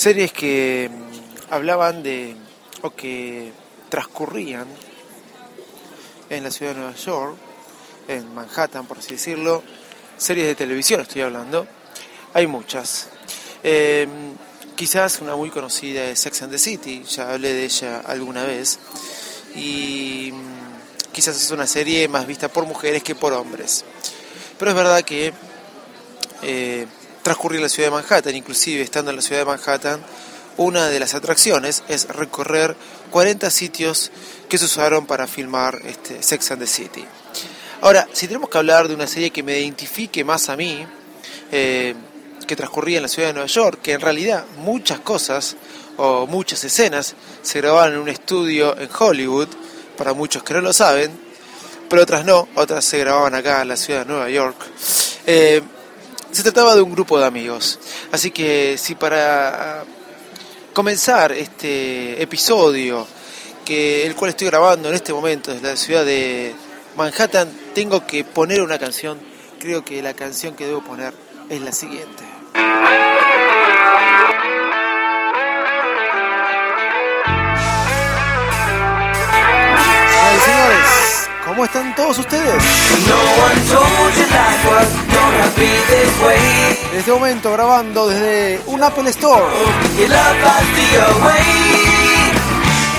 Series que mm, hablaban de o que transcurrían en la ciudad de Nueva York, en Manhattan, por así decirlo. Series de televisión estoy hablando. Hay muchas. Eh, quizás una muy conocida es Sex and the City, ya hablé de ella alguna vez. Y mm, quizás es una serie más vista por mujeres que por hombres. Pero es verdad que eh, transcurrir la ciudad de Manhattan, inclusive estando en la ciudad de Manhattan, una de las atracciones es recorrer 40 sitios que se usaron para filmar este Sex and the City. Ahora, si tenemos que hablar de una serie que me identifique más a mí, eh, que transcurría en la ciudad de Nueva York, que en realidad muchas cosas o muchas escenas se grababan en un estudio en Hollywood, para muchos que no lo saben, pero otras no, otras se grababan acá en la ciudad de Nueva York. Eh, se trataba de un grupo de amigos. Así que si para comenzar este episodio, que el cual estoy grabando en este momento desde la ciudad de Manhattan, tengo que poner una canción. Creo que la canción que debo poner es la siguiente. ¿Cómo están todos ustedes? En este momento grabando desde un Apple Store.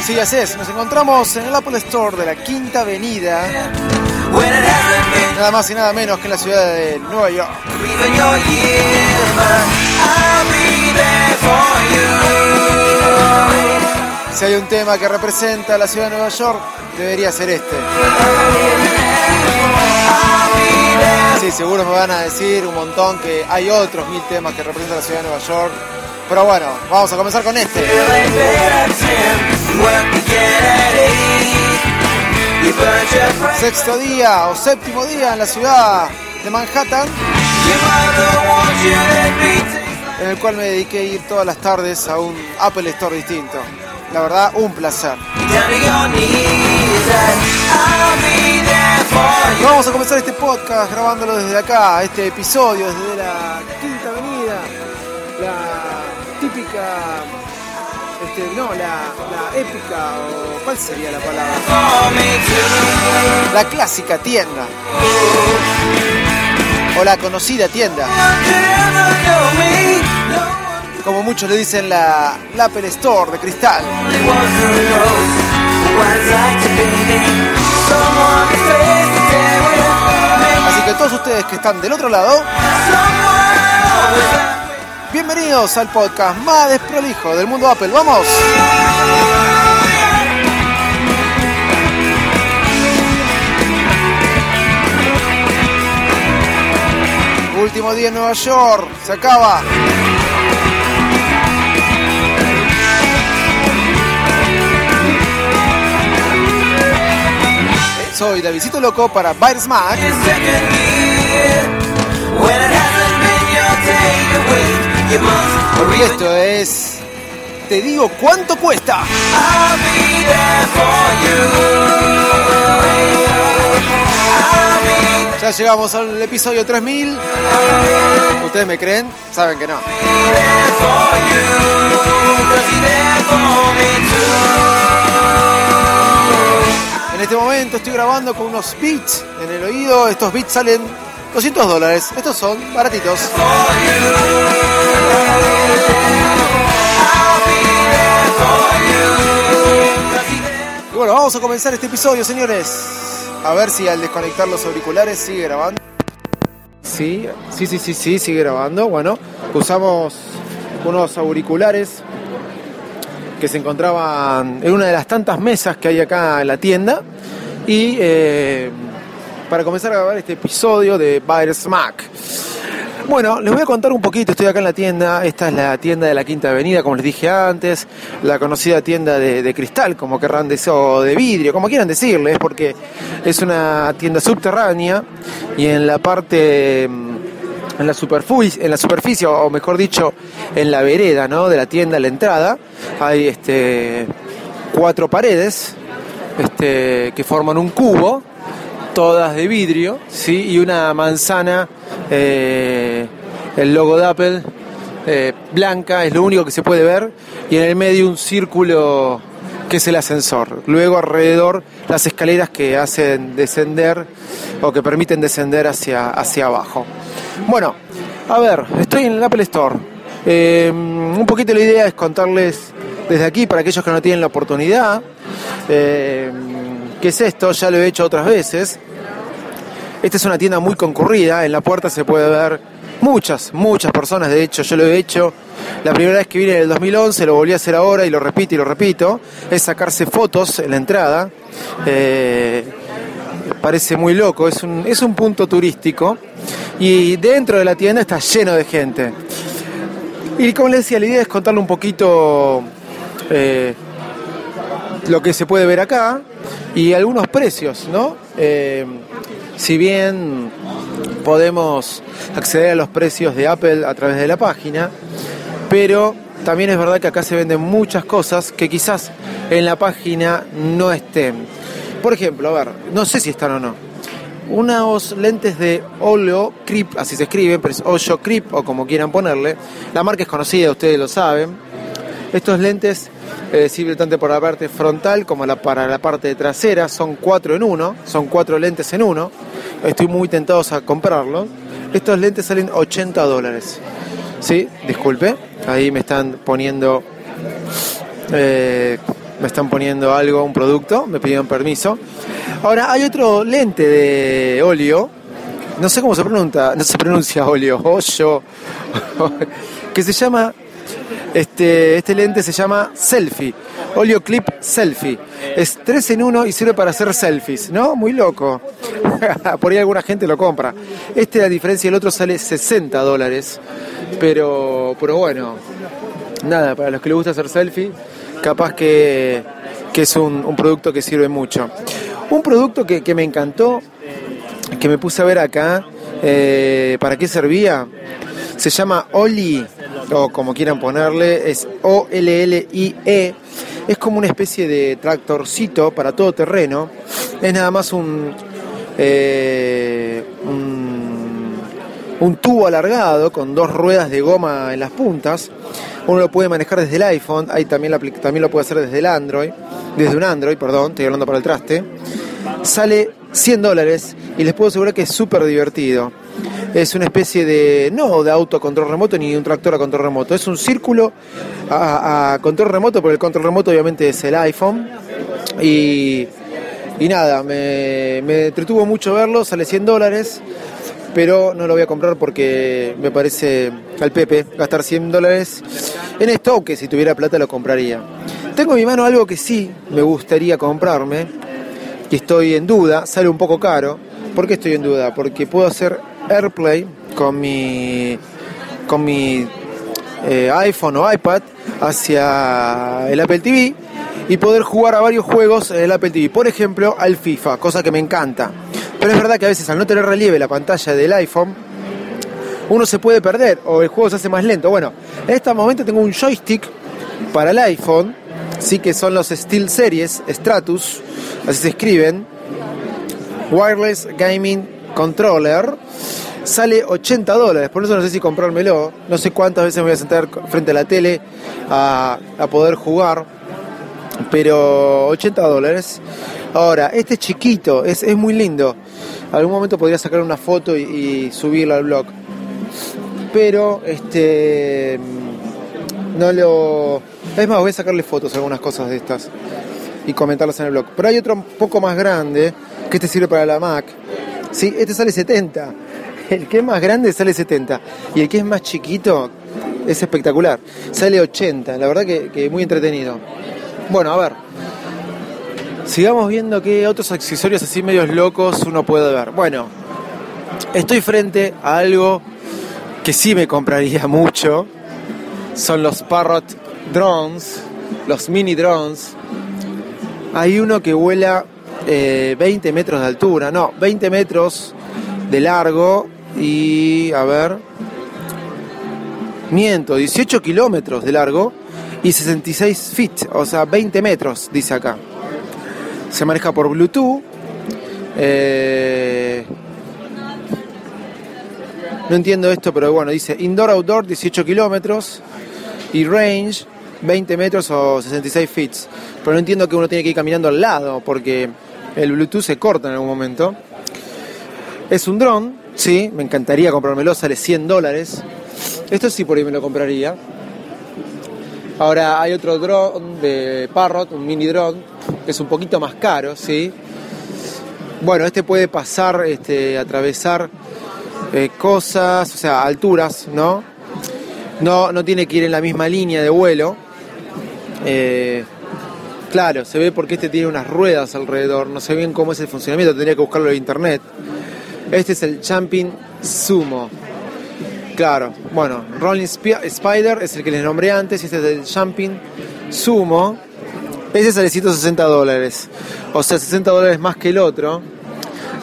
Sí, así es, nos encontramos en el Apple Store de la Quinta Avenida, nada más y nada menos que en la ciudad de Nueva York. Si hay un tema que representa la ciudad de Nueva York, debería ser este. Sí, seguro me van a decir un montón que hay otros mil temas que representan la ciudad de Nueva York. Pero bueno, vamos a comenzar con este. Sexto día o séptimo día en la ciudad de Manhattan, en el cual me dediqué a ir todas las tardes a un Apple Store distinto. La verdad, un placer. Vamos a comenzar este podcast grabándolo desde acá, este episodio desde la Quinta Avenida, la típica, este, no, la, la épica, ¿cuál sería la palabra? La clásica tienda. O la conocida tienda. Como muchos le dicen la, Apple Store de cristal. Así que todos ustedes que están del otro lado, bienvenidos al podcast más desprolijo del mundo Apple. ¡Vamos! Último día en Nueva York, se acaba. Soy Davidito Loco para Bytes Mac. Y esto es. Te digo cuánto cuesta. Ya llegamos al episodio 3000. ¿Ustedes me creen? Saben que no. En este momento estoy grabando con unos beats en el oído. Estos beats salen 200 dólares. Estos son baratitos. Y bueno, vamos a comenzar este episodio, señores. A ver si al desconectar los auriculares sigue grabando. Sí, sí, sí, sí, sí, sigue grabando. Bueno, usamos unos auriculares que se encontraban en una de las tantas mesas que hay acá en la tienda. Y eh, para comenzar a grabar este episodio de Byers Mac. Bueno, les voy a contar un poquito, estoy acá en la tienda, esta es la tienda de la Quinta Avenida, como les dije antes, la conocida tienda de, cristal, como querrán decir, o de vidrio, como quieran decirles, porque es una tienda subterránea y en la parte en la superficie, en la superficie, o mejor dicho, en la vereda ¿no? de la tienda, la entrada, hay este, cuatro paredes este, que forman un cubo, todas de vidrio, ¿sí? y una manzana, eh, el logo de Apple, eh, blanca, es lo único que se puede ver, y en el medio un círculo que es el ascensor. Luego alrededor las escaleras que hacen descender o que permiten descender hacia, hacia abajo. Bueno, a ver, estoy en el Apple Store. Eh, un poquito la idea es contarles desde aquí para aquellos que no tienen la oportunidad. Eh, ¿Qué es esto? Ya lo he hecho otras veces. Esta es una tienda muy concurrida. En la puerta se puede ver muchas, muchas personas. De hecho, yo lo he hecho la primera vez que vine en el 2011, lo volví a hacer ahora y lo repito y lo repito. Es sacarse fotos en la entrada. Eh, parece muy loco. Es un, es un punto turístico. Y dentro de la tienda está lleno de gente. Y como les decía, la idea es contarle un poquito eh, lo que se puede ver acá y algunos precios, ¿no? Eh, si bien podemos acceder a los precios de Apple a través de la página, pero también es verdad que acá se venden muchas cosas que quizás en la página no estén. Por ejemplo, a ver, no sé si están o no. Unos lentes de Oleo Crip, así se escriben, pero es Oleo Crip o como quieran ponerle. La marca es conocida, ustedes lo saben. Estos lentes eh, sirven tanto para la parte frontal como para la parte trasera. Son cuatro en uno, son cuatro lentes en uno. Estoy muy tentado a comprarlos. Estos lentes salen 80 dólares. Sí, disculpe, ahí me están poniendo eh, me están poniendo algo, un producto, me pidieron permiso. Ahora hay otro lente de óleo, no sé cómo se pronuncia, no se pronuncia óleo, óleo, que se llama este, este lente se llama Selfie, Oleo Clip Selfie. Es 3 en 1 y sirve para hacer selfies, ¿no? Muy loco. Por ahí alguna gente lo compra. Este, la diferencia del otro, sale 60 dólares. Pero, pero bueno, nada, para los que les gusta hacer selfie, capaz que, es un, producto que sirve mucho. Un producto que, me encantó, que me puse a ver acá, eh, ¿para qué servía? Se llama Oli o como quieran ponerle, es O-L-L-I-E. Es como una especie de tractorcito para todo terreno. Es nada más un, eh, un, un, tubo alargado con dos ruedas de goma en las puntas. Uno lo puede manejar desde el iPhone, ahí también, también lo puede hacer desde el Android, desde un Android, perdón, estoy hablando para el traste. Sale 100 dólares y les puedo asegurar que es súper divertido es una especie de, no de auto a control remoto ni un tractor a control remoto, es un círculo a, control remoto, porque el control remoto obviamente es el iPhone. Y, y nada, me, me entretuvo mucho verlo, sale 100 dólares, pero no lo voy a comprar porque me parece al Pepe gastar 100 dólares en esto, que si tuviera plata lo compraría. Tengo en mi mano algo que sí me gustaría comprarme, que estoy en duda, sale un poco caro. ¿Por qué estoy en duda? Porque puedo hacer AirPlay con mi, con mi eh, iPhone o iPad hacia el Apple TV y poder jugar a varios juegos en el Apple TV. Por ejemplo, al FIFA, cosa que me encanta. Pero es verdad que a veces al no tener relieve la pantalla del iPhone, uno se puede perder o el juego se hace más lento. Bueno, en este momento tengo un joystick para el iPhone, sí que son los Steel Series Stratus, así se escriben, Wireless Gaming Controller sale 80 dólares, por eso no sé si comprármelo, no sé cuántas veces me voy a sentar frente a la tele a, poder jugar, pero 80 dólares. Ahora, este chiquito, es, es muy lindo, algún momento podría sacar una foto y, subirla al blog, pero este no lo... Es más, voy a sacarle fotos a algunas cosas de estas y comentarlas en el blog. Pero hay otro un poco más grande, que este sirve para la Mac. Sí, este sale 70 el que es más grande sale 70 y el que es más chiquito es espectacular. Sale 80, la verdad que, muy entretenido. Bueno, a ver. Sigamos viendo qué otros accesorios así medios locos uno puede ver. Bueno, estoy frente a algo que sí me compraría mucho son los Parrot drones, los mini drones. Hay uno que vuela 20 eh, metros de altura, no, 20 metros de largo y, a ver, miento, 18 kilómetros de largo y 66 feet, o sea, 20 metros, dice acá. Se maneja por Bluetooth. Eh, no entiendo esto, pero bueno, dice indoor outdoor 18 kilómetros y range 20 metros o 66 feet. Pero no entiendo que uno tiene que ir caminando al lado porque el Bluetooth se corta en algún momento. Es un dron, sí, me encantaría comprármelo, sale 100 dólares. Esto sí por ahí me lo compraría. Ahora hay otro dron de Parrot, un mini dron, que es un poquito más caro, ¿sí? Bueno, este puede pasar, este, atravesar eh, cosas, o sea, alturas, ¿no? ¿no? No tiene que ir en la misma línea de vuelo. Eh, claro, se ve porque este tiene unas ruedas alrededor, no sé bien cómo es el funcionamiento, tendría que buscarlo en internet. Este es el Jumping Sumo. Claro, bueno, Rolling Spider es el que les nombré antes, este es el Jumping Sumo. Ese sale 160 dólares, o sea, 60 dólares más que el otro.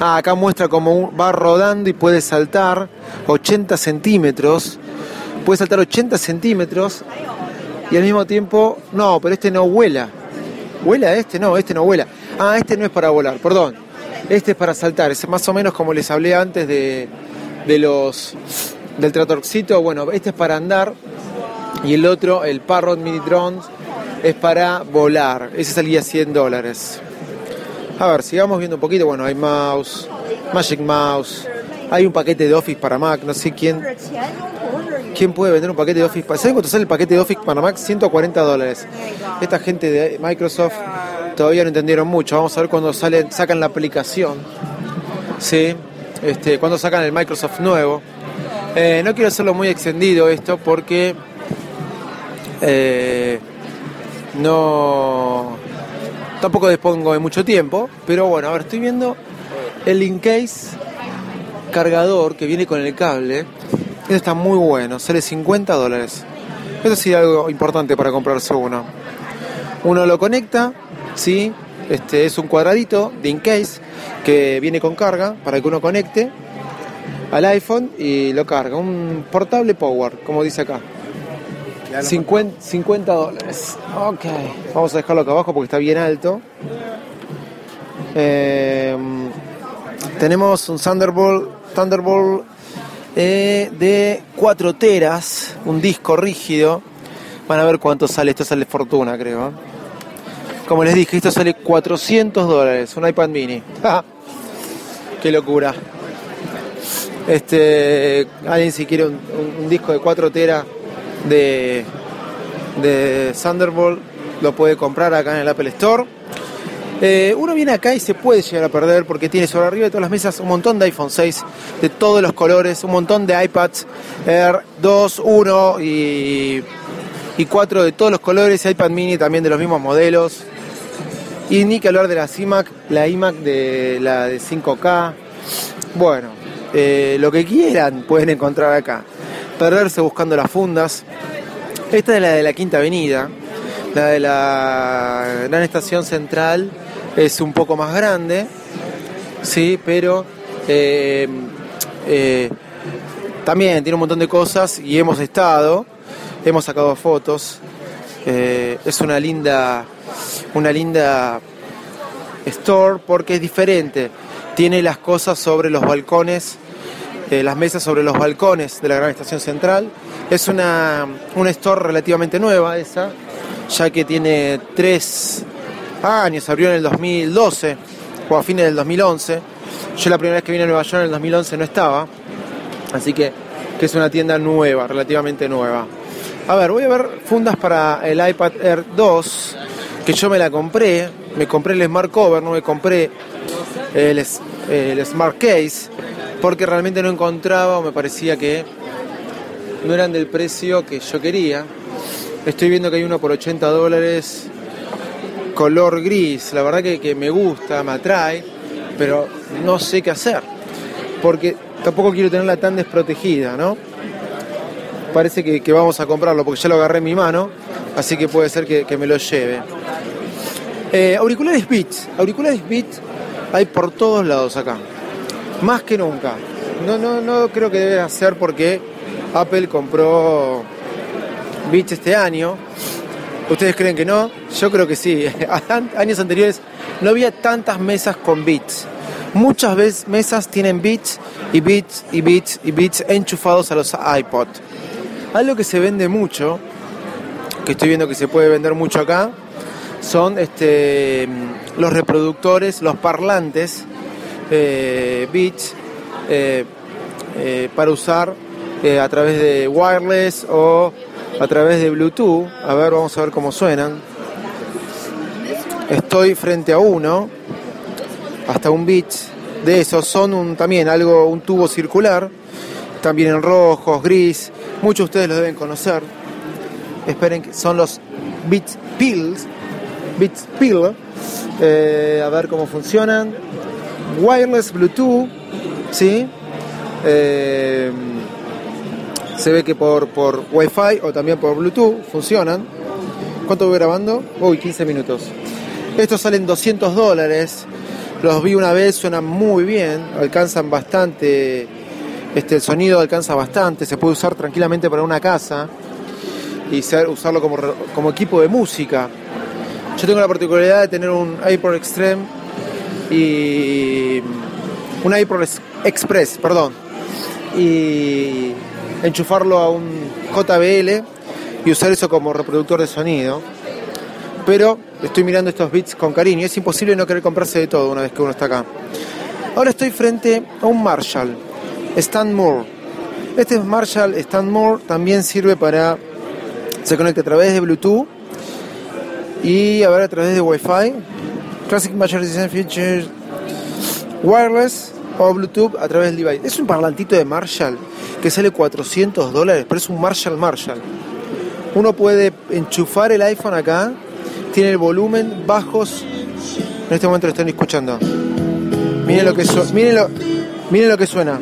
Ah, acá muestra cómo va rodando y puede saltar 80 centímetros. Puede saltar 80 centímetros y al mismo tiempo, no, pero este no vuela. ¿Vuela este? No, este no vuela. Ah, este no es para volar, perdón. Este es para saltar. Es más o menos como les hablé antes de, de los del tratorcito, bueno, este es para andar y el otro, el Parrot Mini Drones, es para volar. Ese salía 100 dólares. A ver, sigamos viendo un poquito. Bueno, hay mouse, Magic Mouse, hay un paquete de Office para Mac, no sé quién. ¿Quién puede vender un paquete de Office? ¿Saben cuánto sale el paquete de Office para Mac? 140 dólares. Esta gente de Microsoft todavía no entendieron mucho. Vamos a ver cuando salen, sacan la aplicación. Sí. Este, cuando sacan el Microsoft nuevo. Eh, no quiero hacerlo muy extendido esto porque eh, no tampoco dispongo de mucho tiempo, pero bueno, a ver, estoy viendo el Incase cargador que viene con el cable. Está muy bueno, sale 50 dólares. Esto sí algo importante para comprarse uno. Uno lo conecta, ¿sí? Este es un cuadradito de Incase que viene con carga para que uno conecte al iPhone y lo carga. Un portable power, como dice acá. 50, dólares. Ok, vamos a dejarlo acá abajo porque está bien alto. Em, tenemos un Thunderbolt, Thunderbolt eh, de 4 teras, un disco rígido. Van a ver cuánto sale. Esto sale fortuna, creo. Como les dije, esto sale 400 dólares. Un iPad mini. ¡Qué locura! Este, alguien si quiere un, disco de 4 teras de, de Thunderbolt lo puede comprar acá en el Apple Store. Eh, uno viene acá y se puede llegar a perder porque tiene sobre arriba de todas las mesas un montón de iPhone 6 de todos los colores, un montón de iPads Air 2, 1 y, y 4 de todos los colores, iPad mini también de los mismos modelos. Y ni que hablar de la iMac, la iMac de la de 5K. Bueno, eh, lo que quieran pueden encontrar acá. Perderse buscando las fundas. Esta es la de la Quinta Avenida. La de la Gran Estación Central es un poco más grande, sí, pero eh, eh, también tiene un montón de cosas y hemos estado, hemos sacado fotos. es una linda, una linda store porque es diferente tiene las cosas sobre los balcones, eh, las mesas sobre los balcones de la gran estación central. Es una, una store relativamente nueva esa, ya que tiene tres años, abrió en el 2012 o a fines del 2011. Yo la primera vez que vine a Nueva York en el 2011 no estaba, así que, es una tienda nueva, relativamente nueva. A ver, voy a ver fundas para el iPad Air 2, que yo me la compré, me compré el Smart Cover, no me compré el, el Smart Case, porque realmente no encontraba o me parecía que no eran del precio que yo quería. Estoy viendo que hay uno por 80 dólares, color gris, la verdad que, que me gusta, me atrae, pero no sé qué hacer, porque tampoco quiero tenerla tan desprotegida, ¿no? parece que, vamos a comprarlo porque ya lo agarré en mi mano, así que puede ser que, me lo lleve. Eh, auriculares Beats, auriculares Beats hay por todos lados acá, más que nunca. No, no, no creo que debe ser porque Apple compró Beats este año. ¿Ustedes creen que no? Yo creo que sí. Años anteriores no había tantas mesas con Beats. Muchas veces mesas tienen Beats y Beats y Beats y Beats enchufados a los iPod. Algo que se vende mucho, que estoy viendo que se puede vender mucho acá, son este, los reproductores, los parlantes eh, Beats eh, eh, para usar a través de wireless o a través de Bluetooth. A ver, vamos a ver cómo suenan. Estoy frente a uno, hasta un Beats de esos. Son un, también algo, un tubo circular, también en rojos, gris. Muchos de ustedes los deben conocer. Esperen que son los Beats Pills. Beats Pill. Eh, a ver cómo funcionan. Wireless Bluetooth. ¿Sí? Eh, se ve que por, por Wi-Fi o también por Bluetooth funcionan. ¿Cuánto voy grabando? Uy, 15 minutos. Estos salen 200 dólares. Los vi una vez, suenan muy bien, alcanzan bastante, este, el sonido alcanza bastante, se puede usar tranquilamente para una casa y usarlo como, como equipo de música. Yo tengo la particularidad de tener un iPod Extreme y un iPod Express, perdón, y enchufarlo a un JBL y usar eso como reproductor de sonido. Pero estoy mirando estos bits con cariño. Es imposible no querer comprarse de todo una vez que uno está acá. Ahora estoy frente a un Marshall, Stanmore. Este Marshall Stanmore también sirve para. Se conecta a través de Bluetooth y a ver a través de Wi-Fi. Classic Marshall Design Features Wireless o Bluetooth a través del device. Es un parlantito de Marshall que sale 400 dólares, pero es un Marshall Marshall. Uno puede enchufar el iPhone acá, tiene el volumen bajos. En este momento lo están escuchando. Miren lo que miren lo, miren lo que suena.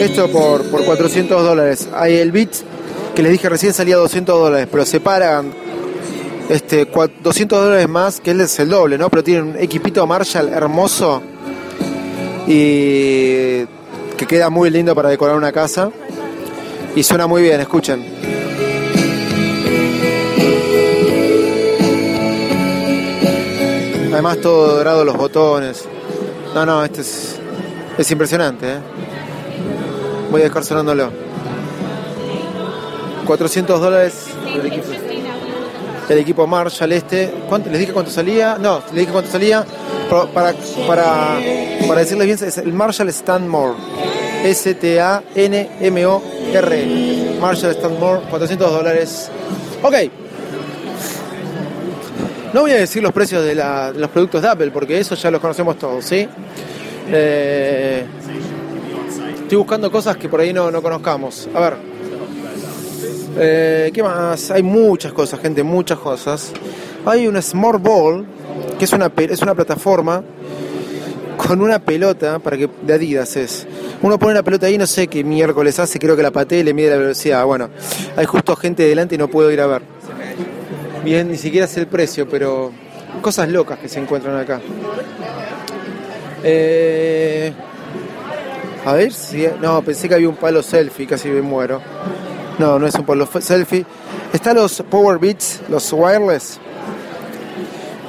Esto por, por 400 dólares. Hay el Beat que les dije recién salía 200 dólares, pero se pagan este, 200 dólares más, que es el doble, ¿no? Pero tiene un equipito Marshall hermoso y que queda muy lindo para decorar una casa. Y suena muy bien, escuchen. Además todo dorado los botones. No, no, este es, es impresionante. ¿eh? Voy a dejar sonándolo. 400 dólares el equipo Marshall este. ¿Cuánto, ¿Les dije cuánto salía? No, les dije cuánto salía. Para, para, para decirles bien, es el Marshall Stanmore. S-T-A-N-M-O-R. Marshall Stanmore, 400 dólares. Ok. No voy a decir los precios de, los productos de Apple porque eso ya los conocemos todos, ¿sí? Eh, estoy buscando cosas que por ahí no, no conozcamos. A ver. Eh, ¿Qué más? Hay muchas cosas, gente, muchas cosas. Hay un Smart Ball, que es una, es una plataforma con una pelota para que de Adidas es. Uno pone la pelota ahí, no sé qué miércoles hace, creo que la patea y le mide la velocidad. Bueno, hay justo gente delante y no puedo ir a ver. Bien, ni siquiera sé el precio, pero cosas locas que se encuentran acá. Eh, a ver si. No, pensé que había un palo selfie, casi me muero. No, no es un polo selfie. Están los Power Beats, los wireless.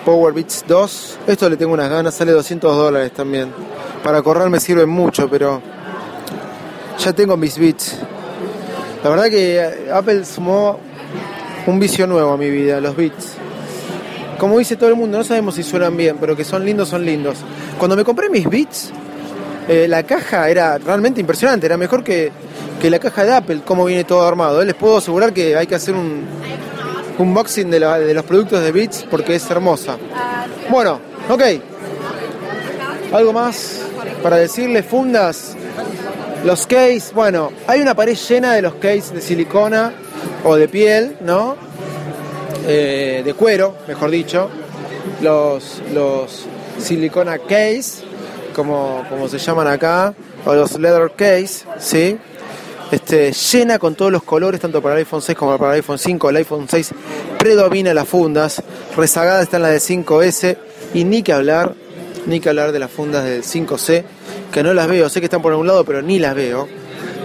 Power Beats 2. Esto le tengo unas ganas, sale 200 dólares también. Para correr me sirve mucho, pero ya tengo mis beats. La verdad que Apple sumó un vicio nuevo a mi vida, los beats. Como dice todo el mundo, no sabemos si suenan bien, pero que son lindos, son lindos. Cuando me compré mis beats, eh, la caja era realmente impresionante, era mejor que, la caja de Apple, cómo viene todo armado. Les puedo asegurar que hay que hacer un unboxing de, de los productos de Beats porque es hermosa. Bueno, ok. Algo más para decirles, fundas, los case, bueno, hay una pared llena de los case de silicona o de piel, ¿no? Eh, de cuero, mejor dicho. Los, los silicona case como, como se llaman acá, o los leather case, ¿sí? Este, llena con todos los colores, tanto para el iPhone 6 como para el iPhone 5. El iPhone 6 predomina las fundas, rezagada está en la de 5S y ni que hablar, ni que hablar de las fundas del 5C, que no las veo, sé que están por algún lado, pero ni las veo.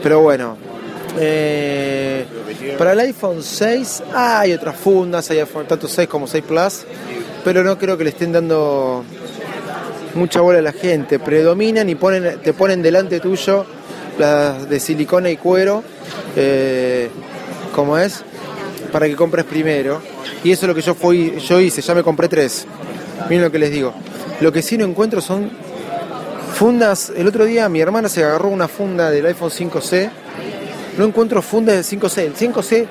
Pero bueno, eh, para el iPhone 6 hay otras fundas, hay tanto 6 como 6 Plus, pero no creo que le estén dando mucha bola a la gente. Predominan y ponen, te ponen delante tuyo las de silicona y cuero, eh, como es, para que compres primero. Y eso es lo que yo, fui, yo hice, ya me compré tres. Miren lo que les digo. Lo que sí no encuentro son fundas. El otro día mi hermana se agarró una funda del iPhone 5C. No encuentro fundas del 5C. El 5C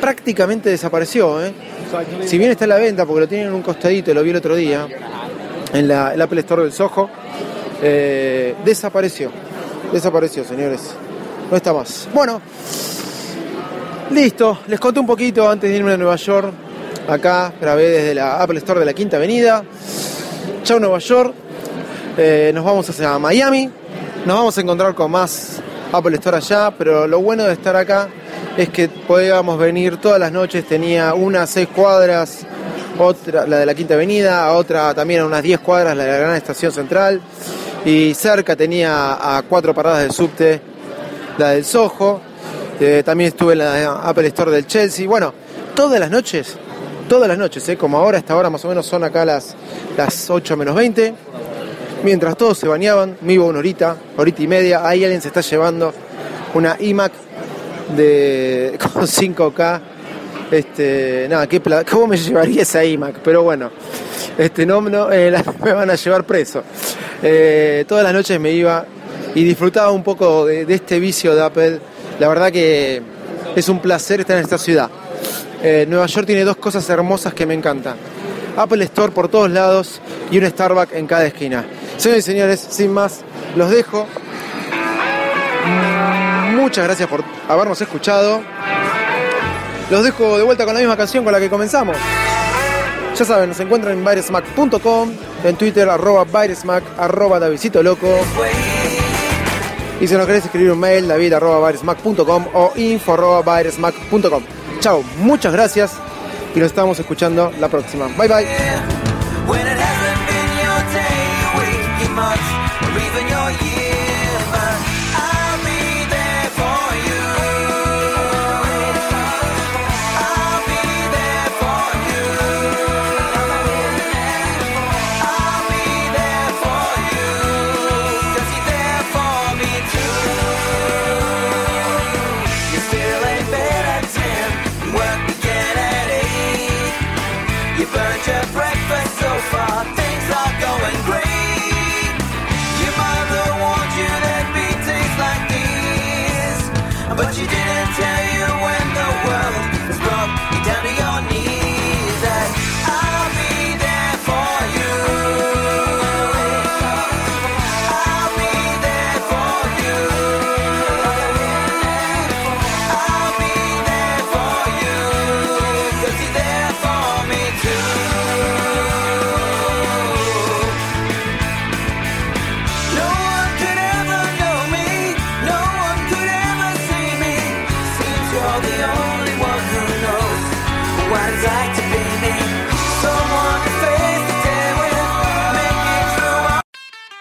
prácticamente desapareció. ¿eh? Si bien está en la venta, porque lo tienen en un costadito, lo vi el otro día, en la, el Apple Store del Soho, eh, desapareció. Desapareció, señores. No está más. Bueno, listo. Les conté un poquito antes de irme a Nueva York. Acá grabé desde la Apple Store de la Quinta Avenida. Chao Nueva York. Eh, nos vamos hacia Miami. Nos vamos a encontrar con más Apple Store allá. Pero lo bueno de estar acá es que podíamos venir todas las noches. Tenía unas seis cuadras, otra, la de la Quinta Avenida, otra también a unas 10 cuadras, la de la Gran Estación Central. Y cerca tenía a cuatro paradas del subte la del Soho, eh, también estuve en la Apple Store del Chelsea, bueno, todas las noches, todas las noches, eh, como ahora, hasta ahora más o menos son acá las, las 8 menos 20, mientras todos se bañaban, me iba una horita, horita y media, ahí alguien se está llevando una iMac de, con 5K, este, nada, ¿qué, ¿cómo me llevaría esa iMac? Pero bueno, este, no, no eh, me van a llevar preso. Eh, todas las noches me iba y disfrutaba un poco de, este vicio de Apple. La verdad que es un placer estar en esta ciudad. Eh, Nueva York tiene dos cosas hermosas que me encantan. Apple Store por todos lados y un Starbucks en cada esquina. Señores y señores, sin más, los dejo. Muchas gracias por habernos escuchado. Los dejo de vuelta con la misma canción con la que comenzamos. Ya saben, nos encuentran en virusmac.com, en Twitter arroba virusmac, arroba Davidito Loco. Y si nos querés escribir un mail, david arroba o info arroba Chao, muchas gracias y nos estamos escuchando la próxima. Bye bye.